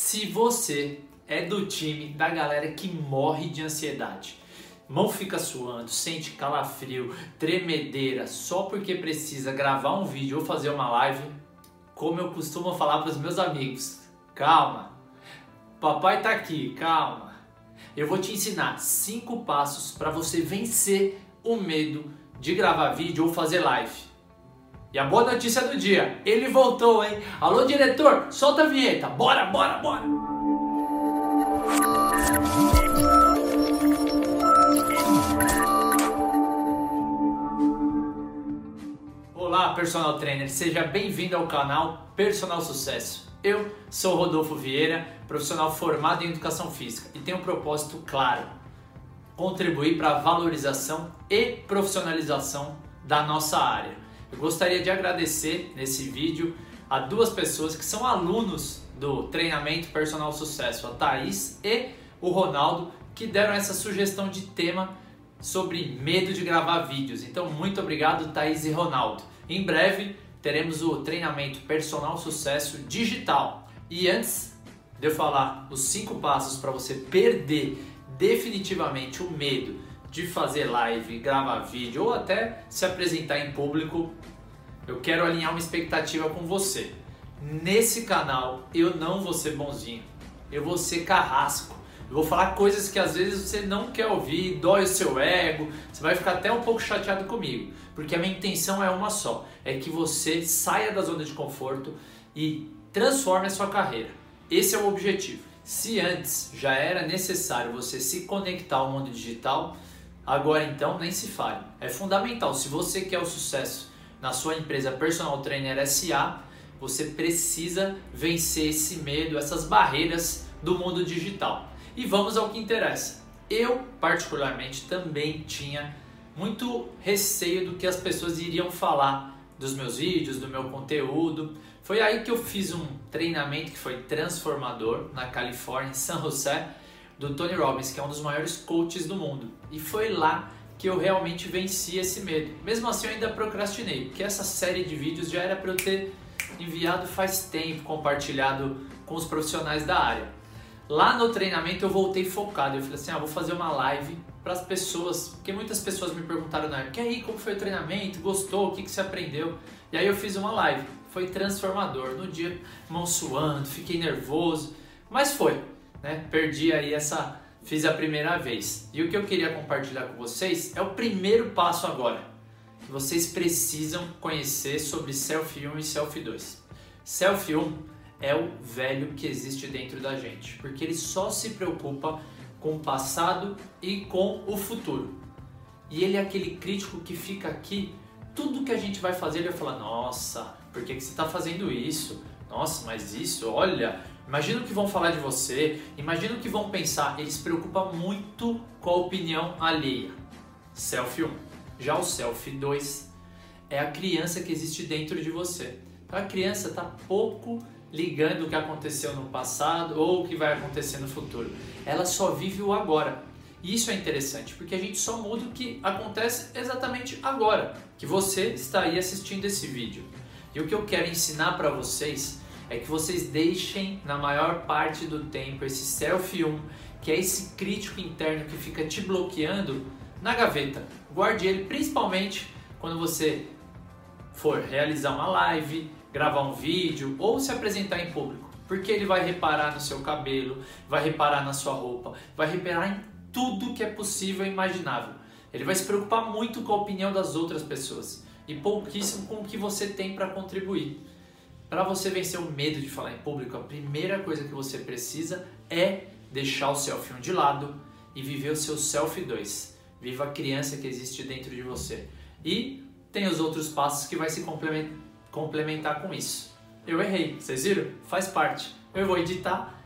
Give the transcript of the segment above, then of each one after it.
Se você é do time da galera que morre de ansiedade, mão fica suando, sente calafrio, tremedeira só porque precisa gravar um vídeo ou fazer uma live, como eu costumo falar para os meus amigos, calma, papai tá aqui, calma. Eu vou te ensinar cinco passos para você vencer o medo de gravar vídeo ou fazer live. E a boa notícia do dia, ele voltou, hein? Alô, diretor, solta a vinheta. Bora, bora, bora. Olá, personal trainer, seja bem-vindo ao canal Personal Sucesso. Eu sou Rodolfo Vieira, profissional formado em educação física e tenho um propósito claro: contribuir para a valorização e profissionalização da nossa área. Eu gostaria de agradecer nesse vídeo a duas pessoas que são alunos do treinamento Personal Sucesso, a Thaís e o Ronaldo, que deram essa sugestão de tema sobre medo de gravar vídeos. Então, muito obrigado, Thaís e Ronaldo. Em breve teremos o treinamento Personal Sucesso digital. E antes de eu falar os cinco passos para você perder definitivamente o medo de fazer live, gravar vídeo ou até se apresentar em público, eu quero alinhar uma expectativa com você. Nesse canal eu não vou ser bonzinho, eu vou ser carrasco. Eu vou falar coisas que às vezes você não quer ouvir, dói o seu ego, você vai ficar até um pouco chateado comigo, porque a minha intenção é uma só: é que você saia da zona de conforto e transforme a sua carreira. Esse é o objetivo. Se antes já era necessário você se conectar ao mundo digital, Agora então nem se fale. É fundamental. Se você quer o sucesso na sua empresa Personal Trainer SA, você precisa vencer esse medo, essas barreiras do mundo digital. E vamos ao que interessa. Eu, particularmente, também tinha muito receio do que as pessoas iriam falar dos meus vídeos, do meu conteúdo. Foi aí que eu fiz um treinamento que foi transformador na Califórnia, em San José do Tony Robbins, que é um dos maiores coaches do mundo. E foi lá que eu realmente venci esse medo. Mesmo assim, eu ainda procrastinei, porque essa série de vídeos já era para eu ter enviado faz tempo, compartilhado com os profissionais da área. Lá no treinamento eu voltei focado. Eu falei assim: ah, vou fazer uma live para as pessoas, porque muitas pessoas me perguntaram na época: aí, como foi o treinamento? Gostou? O que, que você aprendeu? E aí eu fiz uma live. Foi transformador. No dia, mão suando, fiquei nervoso, mas foi né? Perdi aí essa, fiz a primeira vez. E o que eu queria compartilhar com vocês é o primeiro passo agora, que vocês precisam conhecer sobre Self 1 e Self 2. Self 1 é o velho que existe dentro da gente, porque ele só se preocupa com o passado e com o futuro. E ele é aquele crítico que fica aqui, tudo que a gente vai fazer, ele vai falar: Nossa, por que, que você está fazendo isso? Nossa, mas isso, olha, Imagina o que vão falar de você, imagina o que vão pensar. Ele se preocupa muito com a opinião alheia. Selfie 1. Já o selfie 2 é a criança que existe dentro de você. Então a criança está pouco ligando o que aconteceu no passado ou o que vai acontecer no futuro. Ela só vive o agora. E isso é interessante, porque a gente só muda o que acontece exatamente agora, que você está aí assistindo esse vídeo. E o que eu quero ensinar para vocês é que vocês deixem na maior parte do tempo esse self 1, que é esse crítico interno que fica te bloqueando, na gaveta. Guarde ele principalmente quando você for realizar uma live, gravar um vídeo ou se apresentar em público. Porque ele vai reparar no seu cabelo, vai reparar na sua roupa, vai reparar em tudo que é possível e imaginável. Ele vai se preocupar muito com a opinião das outras pessoas e pouquíssimo com o que você tem para contribuir. Para você vencer o medo de falar em público, a primeira coisa que você precisa é deixar o selfie 1 de lado e viver o seu selfie 2. Viva a criança que existe dentro de você. E tem os outros passos que vai se complementar com isso. Eu errei, vocês viram? Faz parte. Eu vou editar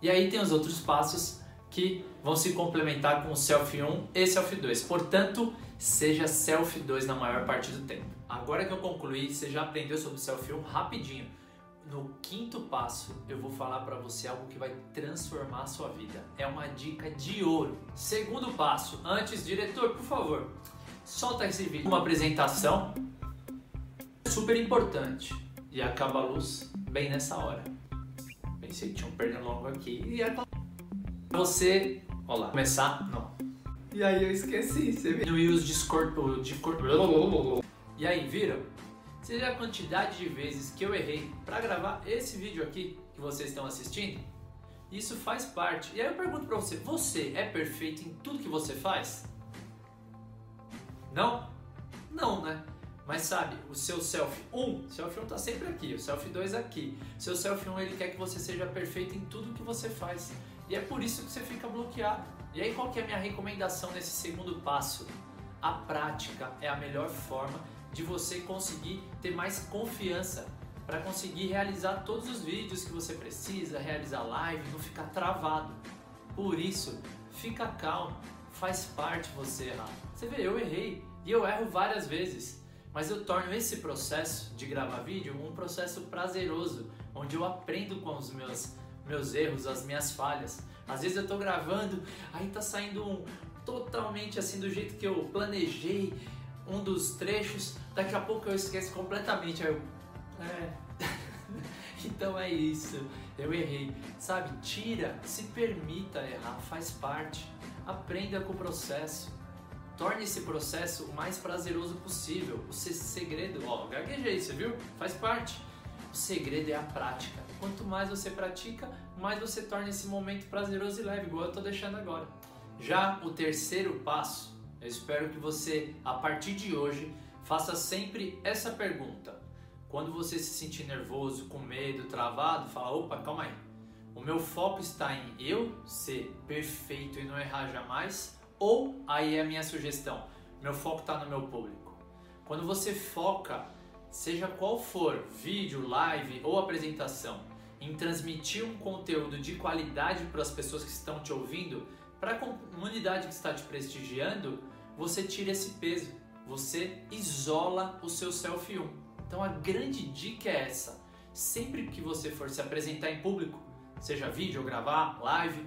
e aí tem os outros passos que vão se complementar com o selfie 1 e selfie 2. Portanto, seja selfie 2 na maior parte do tempo. Agora que eu concluí, você já aprendeu sobre selfie 1 rapidinho. No quinto passo, eu vou falar para você algo que vai transformar a sua vida. É uma dica de ouro. Segundo passo, antes, diretor, por favor, solta esse vídeo. Uma apresentação super importante e acaba a luz bem nessa hora. Pensei que tinha um pernilongo aqui. E é você. Olha lá, começar? Não. E aí eu esqueci, você viu? No use Discord. Discord. E aí, viram? Seja a quantidade de vezes que eu errei para gravar esse vídeo aqui que vocês estão assistindo? Isso faz parte. E aí eu pergunto para você: você é perfeito em tudo que você faz? Não? Não, né? Mas sabe, o seu selfie 1, selfie 1 tá sempre aqui, o selfie 2 aqui. Seu selfie 1 ele quer que você seja perfeito em tudo que você faz. E é por isso que você fica bloqueado. E aí qual que é a minha recomendação nesse segundo passo? A prática é a melhor forma de você conseguir ter mais confiança para conseguir realizar todos os vídeos que você precisa, realizar live, não ficar travado. Por isso, fica calmo, faz parte você errar. Você vê, eu errei e eu erro várias vezes, mas eu torno esse processo de gravar vídeo um processo prazeroso, onde eu aprendo com os meus meus erros, as minhas falhas. Às vezes eu tô gravando, aí tá saindo um totalmente assim do jeito que eu planejei um dos trechos, daqui a pouco eu esqueço completamente, aí eu é. então é isso, eu errei. Sabe, tira, se permita errar, faz parte. Aprenda com o processo. Torne esse processo o mais prazeroso possível. O segredo, ó, gaguejei, você viu? Faz parte. O segredo é a prática. Quanto mais você pratica, mais você torna esse momento prazeroso e leve, igual eu tô deixando agora. Já o terceiro passo, eu espero que você, a partir de hoje, faça sempre essa pergunta. Quando você se sentir nervoso, com medo, travado, fala: opa, calma aí. O meu foco está em eu ser perfeito e não errar jamais? Ou aí é a minha sugestão: meu foco está no meu público. Quando você foca, seja qual for, vídeo, live ou apresentação, em transmitir um conteúdo de qualidade para as pessoas que estão te ouvindo, para a comunidade que está te prestigiando, você tira esse peso, você isola o seu selfie 1. Então a grande dica é essa: sempre que você for se apresentar em público, seja vídeo gravar, live,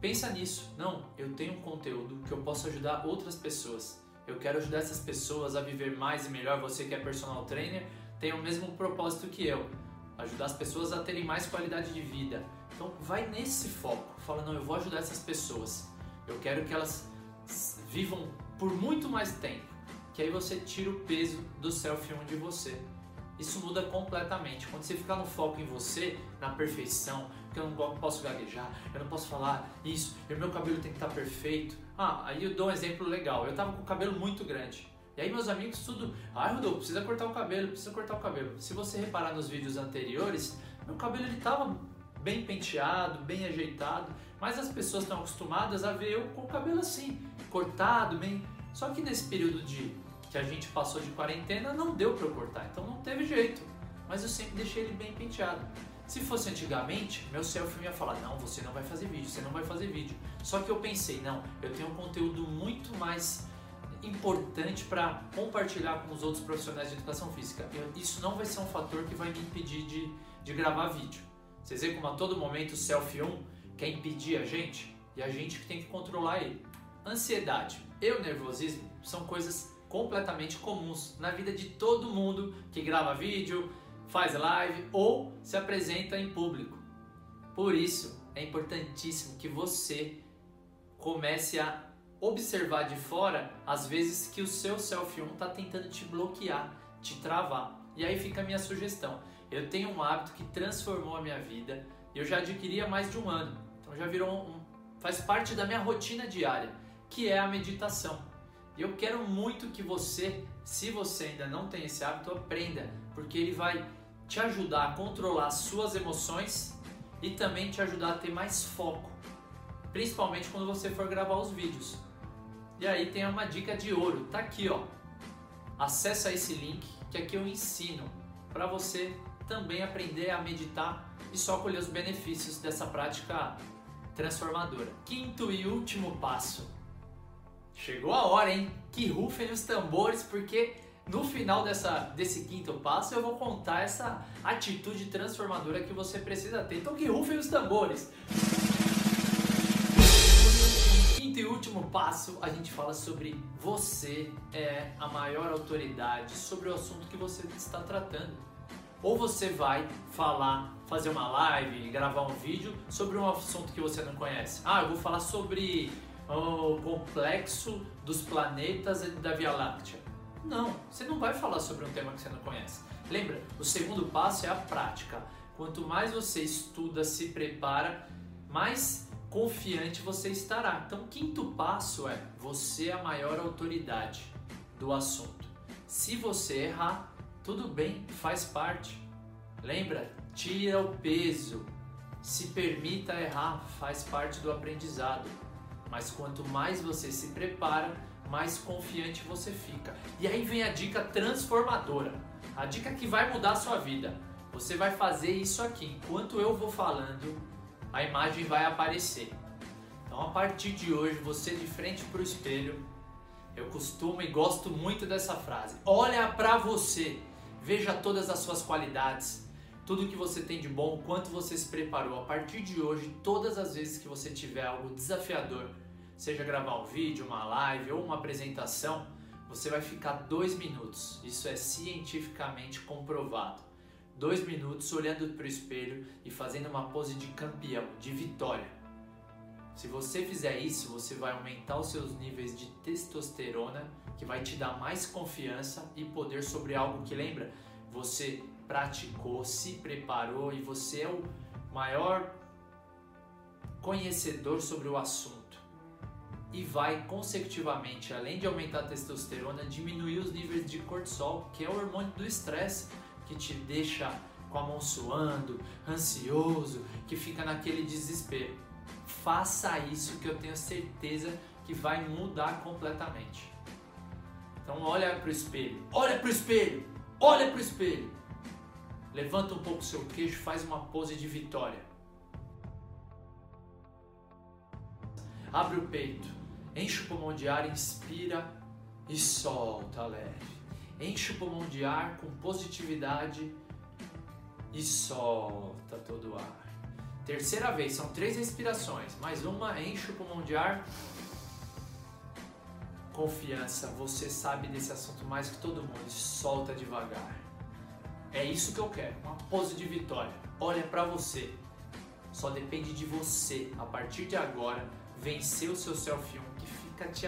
pensa nisso. Não, eu tenho um conteúdo que eu posso ajudar outras pessoas. Eu quero ajudar essas pessoas a viver mais e melhor. Você que é personal trainer tem o mesmo propósito que eu, ajudar as pessoas a terem mais qualidade de vida. Então vai nesse foco, fala não, eu vou ajudar essas pessoas. Eu quero que elas vivam por muito mais tempo que aí você tira o peso do selfie 1 de você. Isso muda completamente. Quando você ficar no foco em você, na perfeição, que eu não posso gaguejar, eu não posso falar isso, meu cabelo tem que estar perfeito. Ah, aí eu dou um exemplo legal. Eu tava com o cabelo muito grande. E aí meus amigos tudo, ai Rodolfo, precisa cortar o cabelo, precisa cortar o cabelo. Se você reparar nos vídeos anteriores, meu cabelo ele tava bem penteado, bem ajeitado, mas as pessoas estão acostumadas a ver eu com o cabelo assim, cortado, bem. Só que nesse período de que a gente passou de quarentena, não deu para eu cortar, então não teve jeito. Mas eu sempre deixei ele bem penteado. Se fosse antigamente, meu selfie ia falar: não, você não vai fazer vídeo, você não vai fazer vídeo. Só que eu pensei: não, eu tenho um conteúdo muito mais importante para compartilhar com os outros profissionais de educação física. Isso não vai ser um fator que vai me impedir de, de gravar vídeo. Vocês veem como a todo momento o selfie 1 quer impedir a gente e a gente que tem que controlar ele. Ansiedade e o nervosismo são coisas completamente comuns na vida de todo mundo que grava vídeo, faz live ou se apresenta em público. Por isso, é importantíssimo que você comece a observar de fora as vezes que o seu selfie 1 está tentando te bloquear, te travar. E aí fica a minha sugestão. Eu tenho um hábito que transformou a minha vida. Eu já adquiri há mais de um ano. Então já virou um, faz parte da minha rotina diária, que é a meditação. E eu quero muito que você, se você ainda não tem esse hábito, aprenda, porque ele vai te ajudar a controlar suas emoções e também te ajudar a ter mais foco, principalmente quando você for gravar os vídeos. E aí tem uma dica de ouro, tá aqui, ó. Acesse esse link que aqui eu ensino para você também aprender a meditar e só colher os benefícios dessa prática transformadora. Quinto e último passo, Chegou a hora, hein? Que rufem os tambores, porque no final dessa, desse quinto passo eu vou contar essa atitude transformadora que você precisa ter. Então que rufem os tambores! Quinto e último passo, a gente fala sobre você é a maior autoridade sobre o assunto que você está tratando. Ou você vai falar fazer uma live, gravar um vídeo sobre um assunto que você não conhece. Ah, eu vou falar sobre o complexo dos planetas da Via Láctea. Não, você não vai falar sobre um tema que você não conhece. Lembra, o segundo passo é a prática. Quanto mais você estuda, se prepara, mais confiante você estará. Então, o quinto passo é você é a maior autoridade do assunto. Se você errar, tudo bem, faz parte. Lembra? Tira o peso. Se permita errar, faz parte do aprendizado. Mas quanto mais você se prepara, mais confiante você fica. E aí vem a dica transformadora. A dica que vai mudar a sua vida. Você vai fazer isso aqui. Enquanto eu vou falando, a imagem vai aparecer. Então a partir de hoje, você de frente para o espelho, eu costumo e gosto muito dessa frase. Olha para você, veja todas as suas qualidades, tudo que você tem de bom, o quanto você se preparou. A partir de hoje, todas as vezes que você tiver algo desafiador, seja gravar um vídeo, uma live ou uma apresentação, você vai ficar dois minutos. Isso é cientificamente comprovado. Dois minutos olhando para o espelho e fazendo uma pose de campeão, de vitória. Se você fizer isso, você vai aumentar os seus níveis de testosterona, que vai te dar mais confiança e poder sobre algo que lembra, você praticou, se preparou e você é o maior conhecedor sobre o assunto. E vai consecutivamente, além de aumentar a testosterona, diminuir os níveis de cortisol, que é o hormônio do estresse, que te deixa com a mão suando, ansioso, que fica naquele desespero. Faça isso que eu tenho certeza que vai mudar completamente. Então olha para o espelho, olha para o espelho, olha para o espelho Levanta um pouco o seu queixo, faz uma pose de vitória. Abre o peito, enche o pulmão de ar, inspira e solta leve. Enche o pulmão de ar com positividade e solta todo o ar. Terceira vez, são três respirações. Mais uma, enche o pulmão de ar. Confiança, você sabe desse assunto mais que todo mundo. Solta devagar. É isso que eu quero, uma pose de vitória. Olha para você. Só depende de você, a partir de agora, vencer o seu self-1 que fica te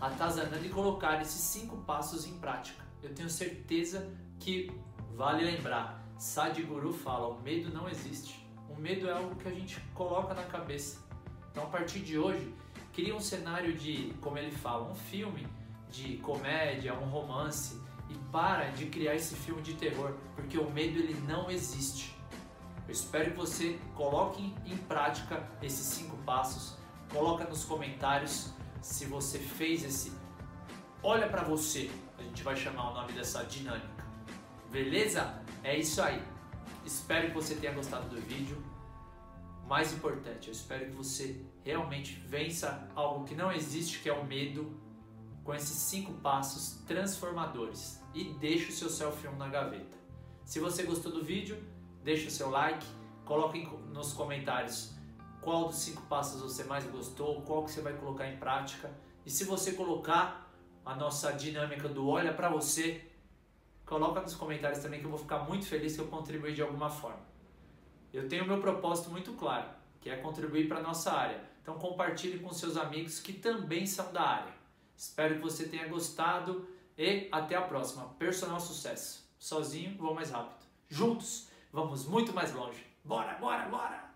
atazanando e colocar esses cinco passos em prática. Eu tenho certeza que vale lembrar. Sadhguru fala: o medo não existe. O medo é algo que a gente coloca na cabeça. Então, a partir de hoje, cria um cenário de, como ele fala, um filme de comédia, um romance e para de criar esse filme de terror, porque o medo ele não existe. Eu espero que você coloque em prática esses cinco passos. Coloca nos comentários se você fez esse. Olha para você. Gente vai chamar o nome dessa dinâmica. Beleza? É isso aí. Espero que você tenha gostado do vídeo. Mais importante, eu espero que você realmente vença algo que não existe, que é o medo com esses cinco passos transformadores e deixe o seu selfie na gaveta. Se você gostou do vídeo, deixe o seu like, coloque nos comentários qual dos cinco passos você mais gostou, qual que você vai colocar em prática. E se você colocar a nossa dinâmica do olha para você, coloca nos comentários também que eu vou ficar muito feliz que eu contribuí de alguma forma. Eu tenho meu propósito muito claro, que é contribuir para a nossa área. Então compartilhe com seus amigos que também são da área. Espero que você tenha gostado e até a próxima. Personal sucesso. Sozinho vou mais rápido. Juntos vamos muito mais longe. Bora, bora, bora!